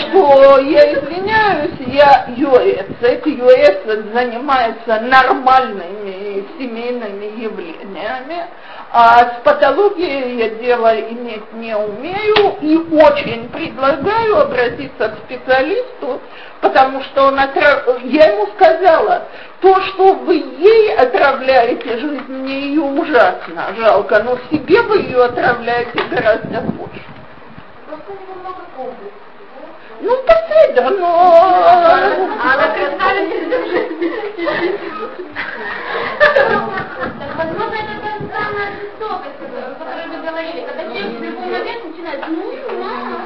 [SPEAKER 1] что я извиняюсь, я юэцек, юэцек занимается нормальными семейными явлениями, а с патологией я дело иметь не умею и очень предлагаю обратиться к специалисту, потому что он отрав... я ему сказала, то, что вы ей отравляете жизнь, мне ее ужасно жалко, но себе вы ее отравляете гораздо больше. Ну, посмотри, но...
[SPEAKER 2] Она Возможно, это та самая жестокость, о которой вы говорили, когда человек в любой момент начинает, ну, мама,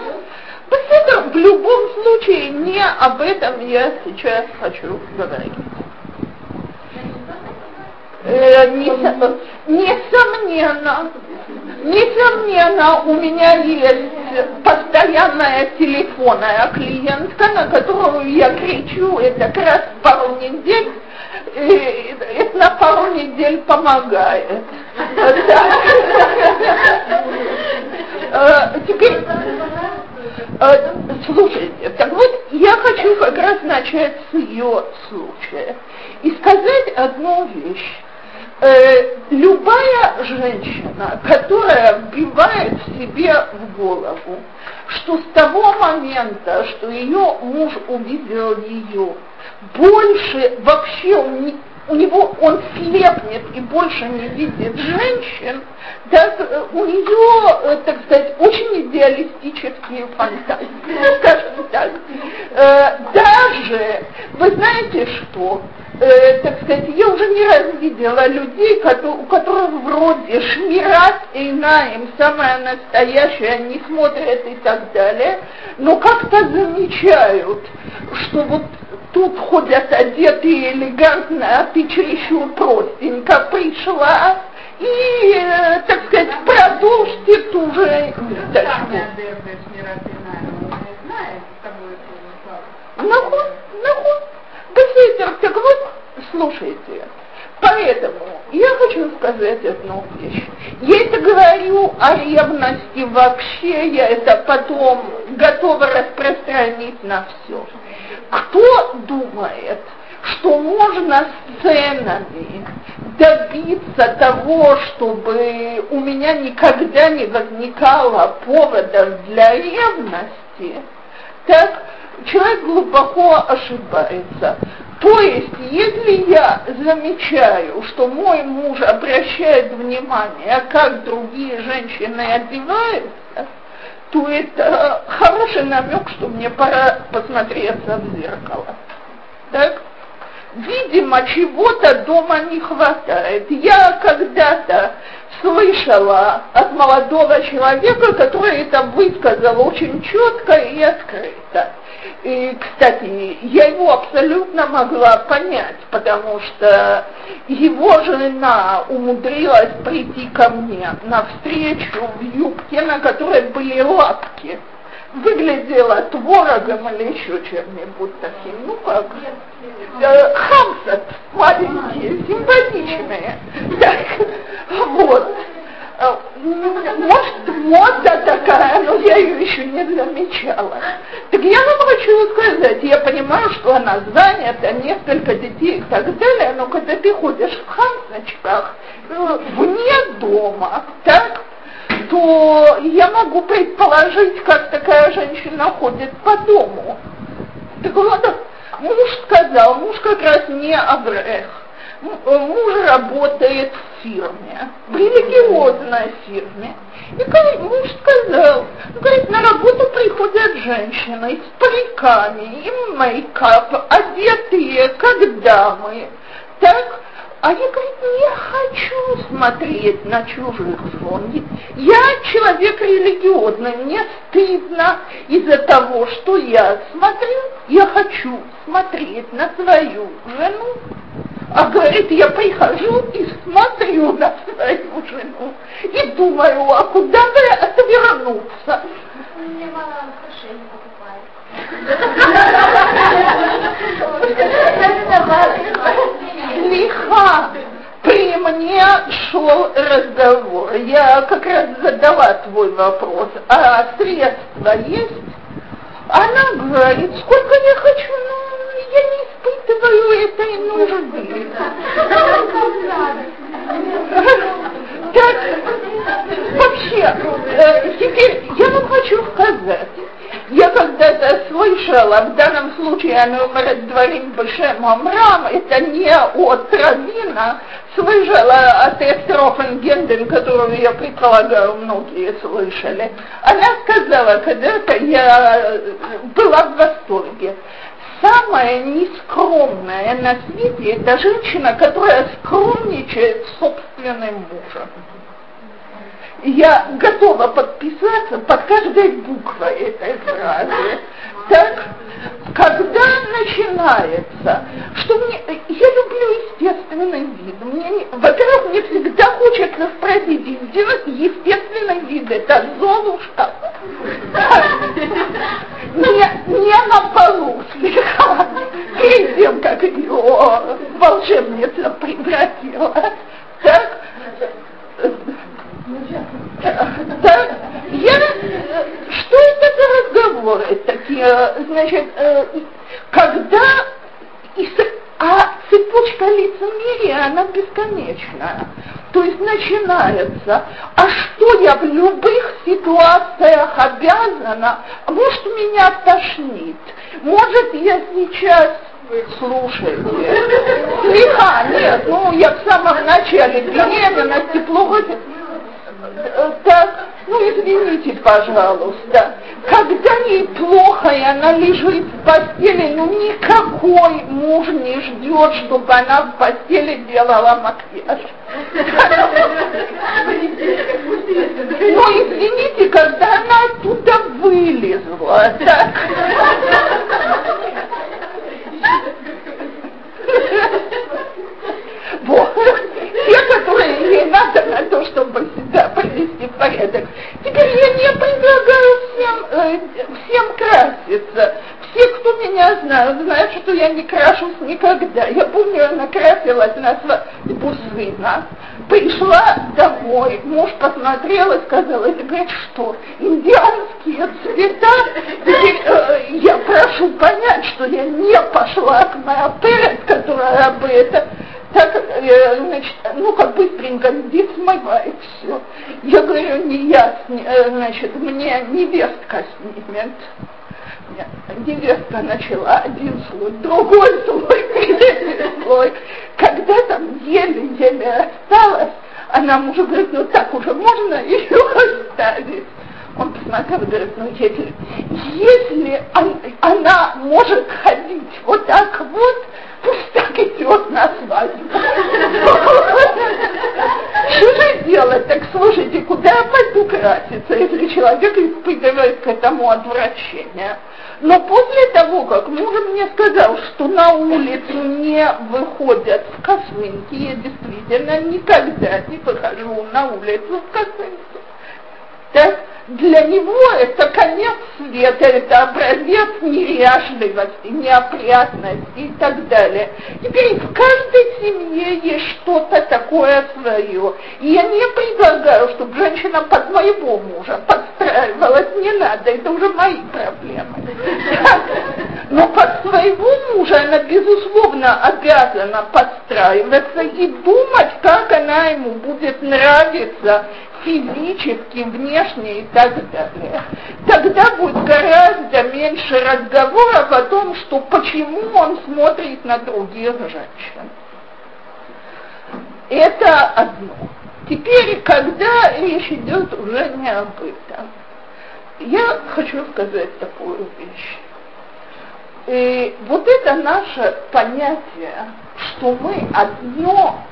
[SPEAKER 1] Беседа, в любом случае, не об этом я сейчас хочу говорить. Э, несомненно, несомненно, у меня есть постоянная телефонная клиентка, на которую я кричу, это как раз пару недель, это на пару недель помогает. Э, теперь Э, слушайте, так вот, я хочу как раз начать с ее случая и сказать одну вещь. Э, любая женщина, которая вбивает себе в голову, что с того момента, что ее муж увидел ее, больше вообще у него он слепнет и больше не видит женщин, так э, у нее, э, так сказать, очень идеалистические фантазии, скажем так. Э, даже, вы знаете что, так сказать, я уже не раз видела людей, у которых вроде Шмират и Наим, самая настоящая, не смотрят и так далее, но как-то замечают, что вот тут ходят одетые элегантно, а ты чересчур простенько пришла, и, э, так сказать, продолжьте ту же ниточку. Нахуй, нахуй. Беседер, так вот, слушайте, Поэтому я хочу сказать одну вещь. Я это говорю о ревности вообще, я это потом готова распространить на все. Кто думает, что можно сценами добиться того, чтобы у меня никогда не возникало поводов для ревности, так человек глубоко ошибается. То есть, если я замечаю, что мой муж обращает внимание, как другие женщины одеваются, то это хороший намек, что мне пора посмотреться в зеркало. Так? Видимо, чего-то дома не хватает. Я когда-то слышала от молодого человека, который это высказал очень четко и открыто. И, кстати, я его абсолютно могла понять, потому что его жена умудрилась прийти ко мне на встречу в юбке, на которой были лапки. выглядела творогом или еще чем-нибудь таким, ну как, э, хамсат, маленькие, симпатичные. Вот. Э, может, мода такая, но я ее еще не замечала. Так я вам хочу сказать, я понимаю, что она занята, несколько детей и так далее, но когда ты ходишь в хамсочках, э, вне дома, так, то я могу предположить, как такая женщина ходит по дому. Так вот, муж сказал, муж как раз не Аврех, муж работает в фирме, в религиозной фирме. И говорит, муж сказал, говорит, на работу приходят женщины с париками и мейкап, одетые как дамы. Так, а я, говорит, не хочу смотреть на чужих жен. Я человек религиозный, мне стыдно из-за того, что я смотрю, я хочу смотреть на свою жену. А говорит, я прихожу и смотрю на свою жену и думаю, а куда бы отвернуться? Мне мало украшений Слиха, при мне шел разговор. Я как раз задала твой вопрос, а средства есть? Она говорит, сколько я хочу, но я не испытываю этой нужды. Так, вообще, э, теперь я вам хочу сказать, я когда-то слышала, в данном случае умрет дворим Бешем Амрам, это не от Равина, слышала от Эстер Генден, которую я предполагаю, многие слышали. Она сказала, когда-то я была в восторге. Самая нескромная на свете – это женщина, которая скромничает собственным мужем я готова подписаться под каждой буквой этой фразы. Так, когда начинается, что мне, я люблю естественный вид. Мне, во-первых, мне всегда хочется спросить, сделать естественный вид, это Золушка. Не, не на полу слегка, перед тем, как ее волшебница превратила. Так, да? Я, что это за разговоры такие? Значит, э, когда а цепочка лицемерия, она бесконечная. То есть начинается, а что я в любых ситуациях обязана, может меня тошнит, может я сейчас слушайте, слегка, нет, ну я в самом начале беременности плохо так, ну извините, пожалуйста, когда ей плохо и она лежит в постели, ну никакой муж не ждет, чтобы она в постели делала макияж. Ну извините, когда она оттуда вылезла, так. Вот. Ей надо на то, чтобы себя привести в порядок. Теперь я не предлагаю всем, э, всем краситься. Все, кто меня знают, знают, что я не крашусь никогда. Я помню, я накрасилась на свадьбу сына. Пришла домой, муж посмотрел и сказал, это говорит, что индианские цвета, теперь э, я прошу понять, что я не пошла к моей которая бы это так, э, значит, ну, как быстренько где смывает все. Я говорю, не я, э, значит, мне невестка снимет. Нет, невестка начала один слой, другой слой, третий слой. Когда там еле-еле осталось, она мужу говорит, ну так уже можно ее оставить. Он посмотрел говорит, ну если, если она может ходить вот так вот, пусть так идет на свадьбу. Что же делать? Так слушайте, куда пойду краситься, если человек испытывает к этому отвращение? Но после того, как муж мне сказал, что на улицу не выходят в косынке, я действительно никогда не выхожу на улицу в косынке. Так, для него это конец света, это образец неряшливости, неопрятности и так далее. Теперь в каждой семье есть что-то такое свое. И я не предлагаю, чтобы женщина под моего мужа подстраивалась, не надо, это уже мои проблемы. Но под своего мужа она, безусловно, обязана подстраиваться и думать, как она ему будет нравиться физически, внешне и так далее. Тогда будет гораздо меньше разговоров о том, что почему он смотрит на других женщин. Это одно. Теперь, когда речь идет уже не об этом, я хочу сказать такую вещь. И вот это наше понятие, что мы одно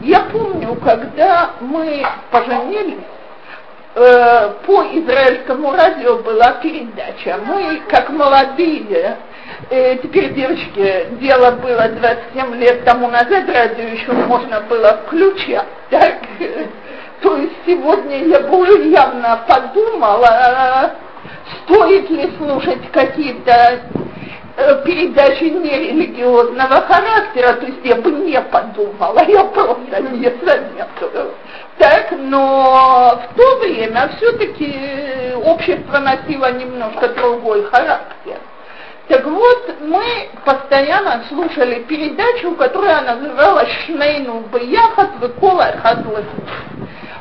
[SPEAKER 1] я помню, когда мы поженились, э, по израильскому радио была передача. Мы, как молодые, э, теперь, девочки, дело было 27 лет тому назад, радио еще можно было включать. Так? То есть сегодня я уже явно подумала, стоит ли слушать какие-то передачи нерелигиозного характера, то есть я бы не подумала, я просто не советую. Так, но в то время все-таки общество носило немножко другой характер. Так вот, мы постоянно слушали передачу, которая называлась «Шнейну Бияхат Векола Хадлых».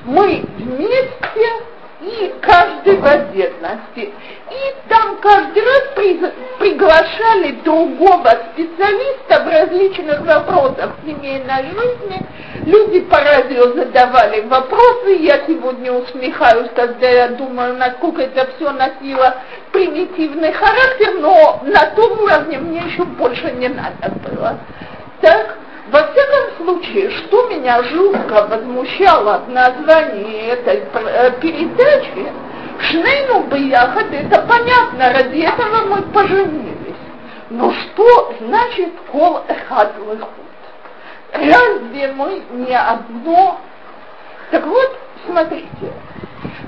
[SPEAKER 1] Мы вместе и каждый в отдельности. И там каждый раз при, приглашали другого специалиста в различных вопросах семейной жизни. Люди по радио задавали вопросы. Я сегодня усмехаюсь, когда я думаю, насколько это все носило примитивный характер, но на том уровне мне еще больше не надо было. Так, во всяком случае, что меня жутко возмущало в названии этой э, передачи, Шнейну Бияхад, это понятно, ради этого мы поженились. Но что значит кол эхад выход? Разве мы не одно? Так вот, смотрите,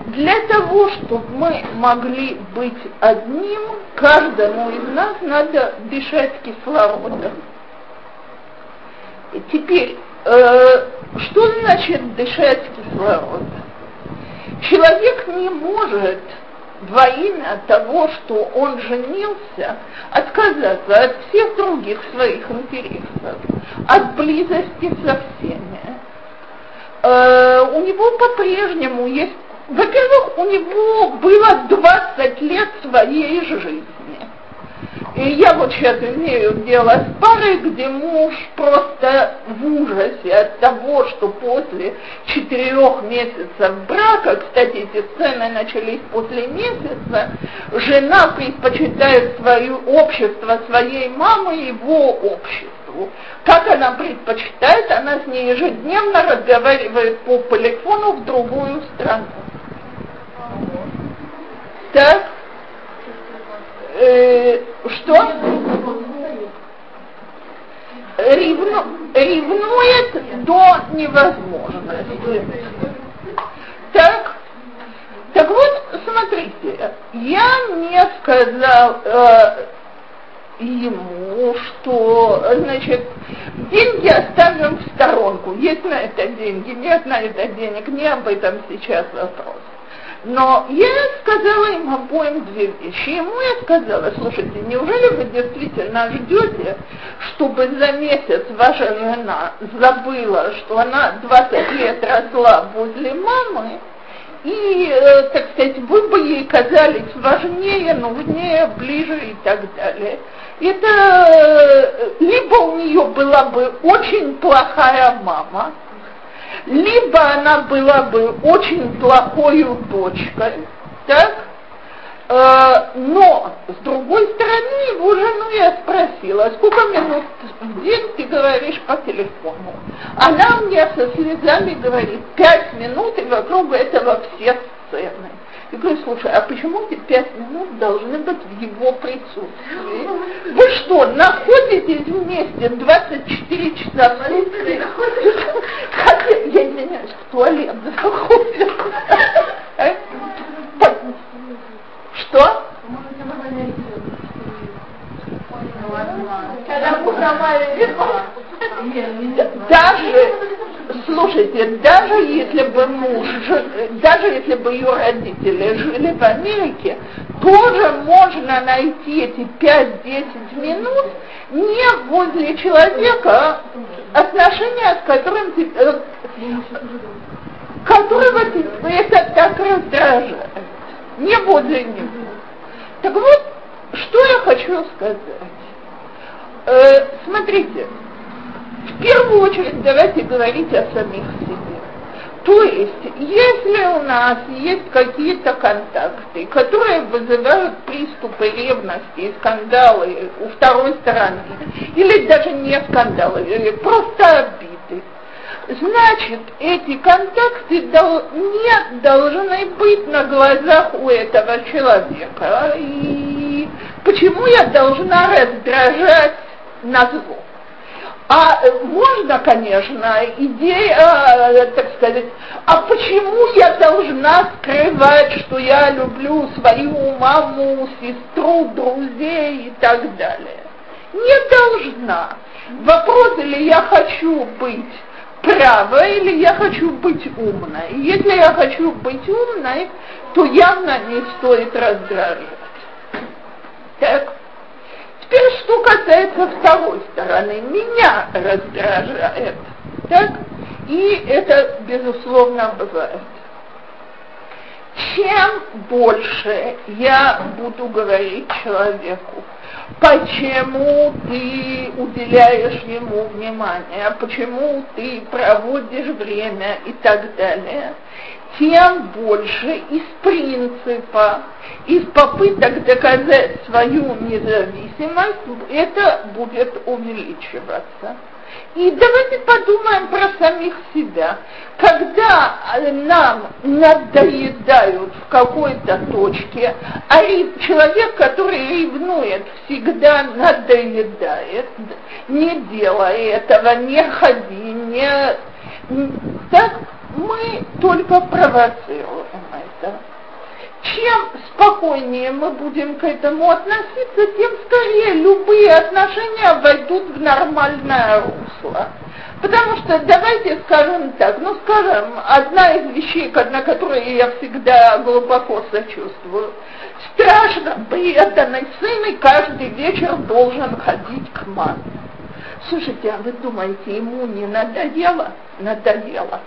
[SPEAKER 1] для того, чтобы мы могли быть одним, каждому из нас надо дышать кислородом. Теперь, э, что значит дышать кислород? Человек не может во имя того, что он женился, отказаться от всех других своих интересов, от близости со всеми. Э, у него по-прежнему есть, во-первых, у него было 20 лет своей жизни. И я вот сейчас имею дело с парой, где муж просто в ужасе от того, что после четырех месяцев брака, кстати, эти сцены начались после месяца, жена предпочитает свое общество своей мамы его обществу. Как она предпочитает, она с ней ежедневно разговаривает по телефону в другую страну. Так? Э, что? Ревну, ревнует до невозможности. Так, так вот, смотрите, я не сказал э, ему, что, значит, деньги оставим в сторонку. Есть на это деньги, нет на это денег, не об этом сейчас вопрос. Но я сказала им обоим две вещи. Ему я сказала, слушайте, неужели вы действительно ждете, чтобы за месяц ваша жена забыла, что она 20 лет росла возле мамы, и, э, так сказать, вы бы ей казались важнее, нужнее, ближе и так далее. Это э, либо у нее была бы очень плохая мама, либо она была бы очень плохой дочкой, так? Э, но, с другой стороны, его жену я спросила, сколько минут в день ты говоришь по телефону? Она мне со слезами говорит, пять минут, и вокруг этого все сцены. И говорю, слушай, а почему эти пять минут должны быть в его присутствии? Вы что, находитесь вместе 24 часа в сутки? Я извиняюсь, в туалет заходят. Что? Даже, слушайте, даже если бы муж, даже если бы ее родители жили в Америке, тоже можно найти эти 5-10 минут не возле человека, отношения с которым э, которого это так раздражает, не возле него. Так вот, что я хочу сказать. Э, смотрите, в первую очередь давайте говорить о самих себе. То есть, если у нас есть какие-то контакты, которые вызывают приступы ревности и скандалы у второй стороны, или даже не скандалы, просто обиды, значит, эти контакты дол- не должны быть на глазах у этого человека. И почему я должна раздражать на зло? А можно, конечно, идея, э, так сказать, а почему я должна скрывать, что я люблю свою маму, сестру, друзей и так далее? Не должна. Вопрос, или я хочу быть право или я хочу быть умной. Если я хочу быть умной, то явно не стоит раздражать. Так. Теперь, что касается второй стороны, меня раздражает. Так? И это, безусловно, бывает. Чем больше я буду говорить человеку, почему ты уделяешь ему внимание, почему ты проводишь время и так далее, тем больше из принципа, из попыток доказать свою независимость, это будет увеличиваться. И давайте подумаем про самих себя. Когда нам надоедают в какой-то точке, а человек, который ревнует, всегда надоедает, не делай этого, не ходи, не... Так мы только провоцируем это чем спокойнее мы будем к этому относиться, тем скорее любые отношения войдут в нормальное русло. Потому что давайте скажем так, ну скажем, одна из вещей, на которые я всегда глубоко сочувствую, страшно преданный сын и каждый вечер должен ходить к маме. Слушайте, а вы думаете, ему не надоело? Надоело.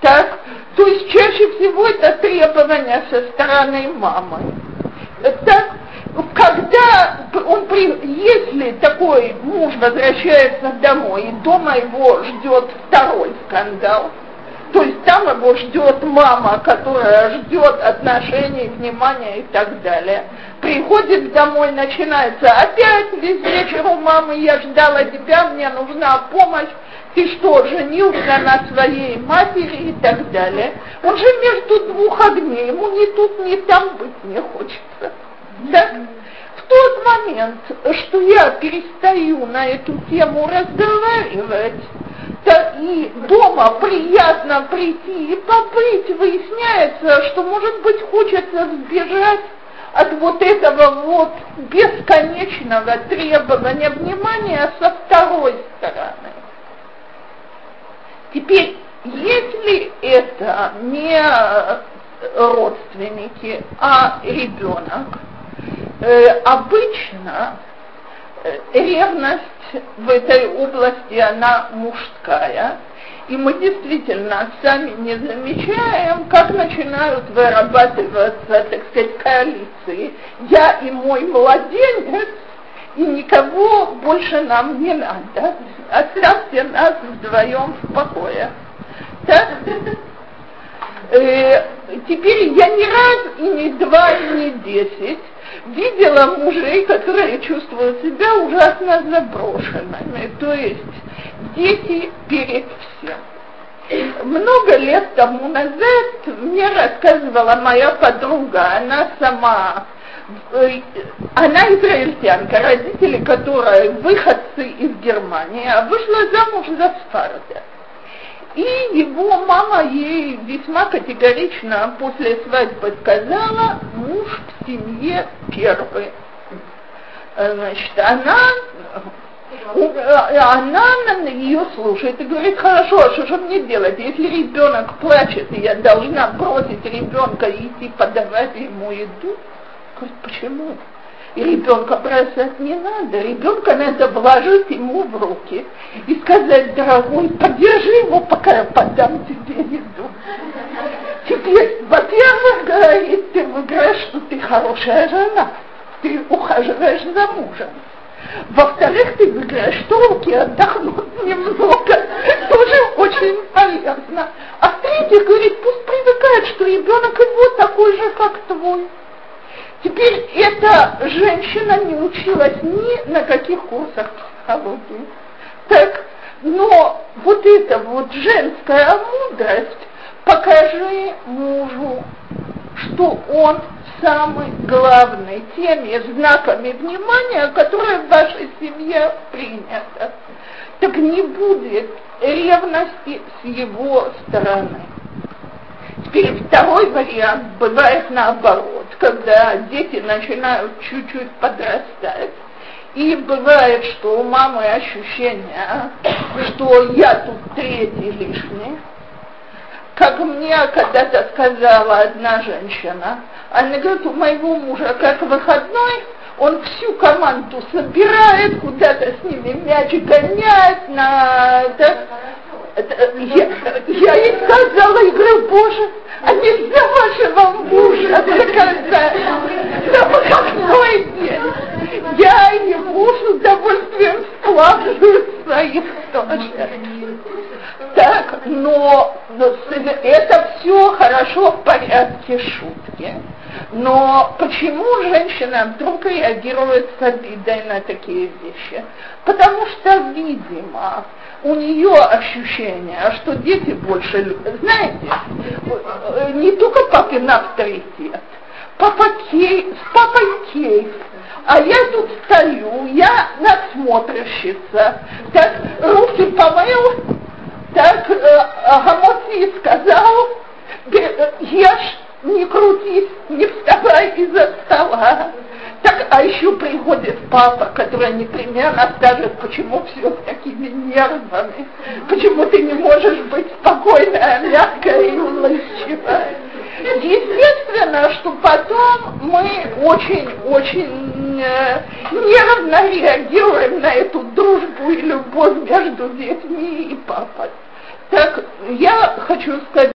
[SPEAKER 1] Так, то есть чаще всего это требование со стороны мамы. Так, когда он, если такой муж возвращается домой, и дома его ждет второй скандал, то есть там его ждет мама, которая ждет отношений, внимания и так далее. Приходит домой, начинается опять весь вечер у мамы, я ждала тебя, мне нужна помощь ты что, женился на своей матери и так далее. Он же между двух огней, ему ни тут, ни там быть не хочется. Да? В тот момент, что я перестаю на эту тему разговаривать, то и дома приятно прийти и побыть, выясняется, что, может быть, хочется сбежать от вот этого вот бесконечного требования внимания со второй стороны. Теперь, если это не родственники, а ребенок, э, обычно э, ревность в этой области, она мужская, и мы действительно сами не замечаем, как начинают вырабатываться, так сказать, коалиции. Я и мой младенец, и никого больше нам не надо. Оставьте нас вдвоем в покое. Так? Э, теперь я ни раз и не два, и не десять видела мужей, которые чувствуют себя ужасно заброшенными. То есть дети перед всем. Много лет тому назад мне рассказывала моя подруга, она сама она израильтянка, родители которой выходцы из Германии, а вышла замуж за Сфарда. И его мама ей весьма категорично после свадьбы сказала, муж в семье первый. Значит, она она ее слушает и говорит, хорошо, а что же мне делать? Если ребенок плачет, и я должна бросить ребенка и идти подавать ему еду? Говорит, почему? И ребенка бросать не надо. Ребенка надо вложить ему в руки и сказать, дорогой, подержи его, пока я подам тебе еду. Теперь, во-первых, говорит, ты выиграешь, что ты хорошая жена. Ты ухаживаешь за мужем. Во-вторых, ты выиграешь, что руки отдохнут немного. Тоже очень полезно. А в-третьих, говорит, пусть привыкает, что ребенок его такой же, как твой. Теперь эта женщина не училась ни на каких курсах психологии. Так, но вот эта вот женская мудрость, покажи мужу, что он самый главный теми знаками внимания, которые в вашей семье принято. Так не будет ревности с его стороны. Теперь второй вариант бывает наоборот, когда дети начинают чуть-чуть подрастать. И бывает, что у мамы ощущение, что я тут третий лишний. Как мне когда-то сказала одна женщина, она говорит, у моего мужа как выходной, он всю команду собирает, куда-то с ними мяч гоняет на... Да, я, я ей сказала, и говорю, боже, а нельзя вашего мужа заказать на выходной день. Я ему с удовольствием складываю своих тоже. Так, но, но это все хорошо в порядке шутки. Но почему женщина вдруг реагирует с обидой на такие вещи? Потому что, видимо, у нее ощущение, что дети больше. Знаете, не только папин авторитет, папа кей, с папой кейс, а я тут стою, я надсмотрщица, так руки помыл, так э, Гамоци сказал, ешь, не крутись, не вставай из-за стола. Так, а еще приходит папа, который непременно скажет, почему все с такими нервами, почему ты не можешь быть спокойная, мягкая и улыбчивая. Естественно, что потом мы очень-очень э, нервно реагируем на эту дружбу и любовь между детьми и папой. Так, я хочу сказать,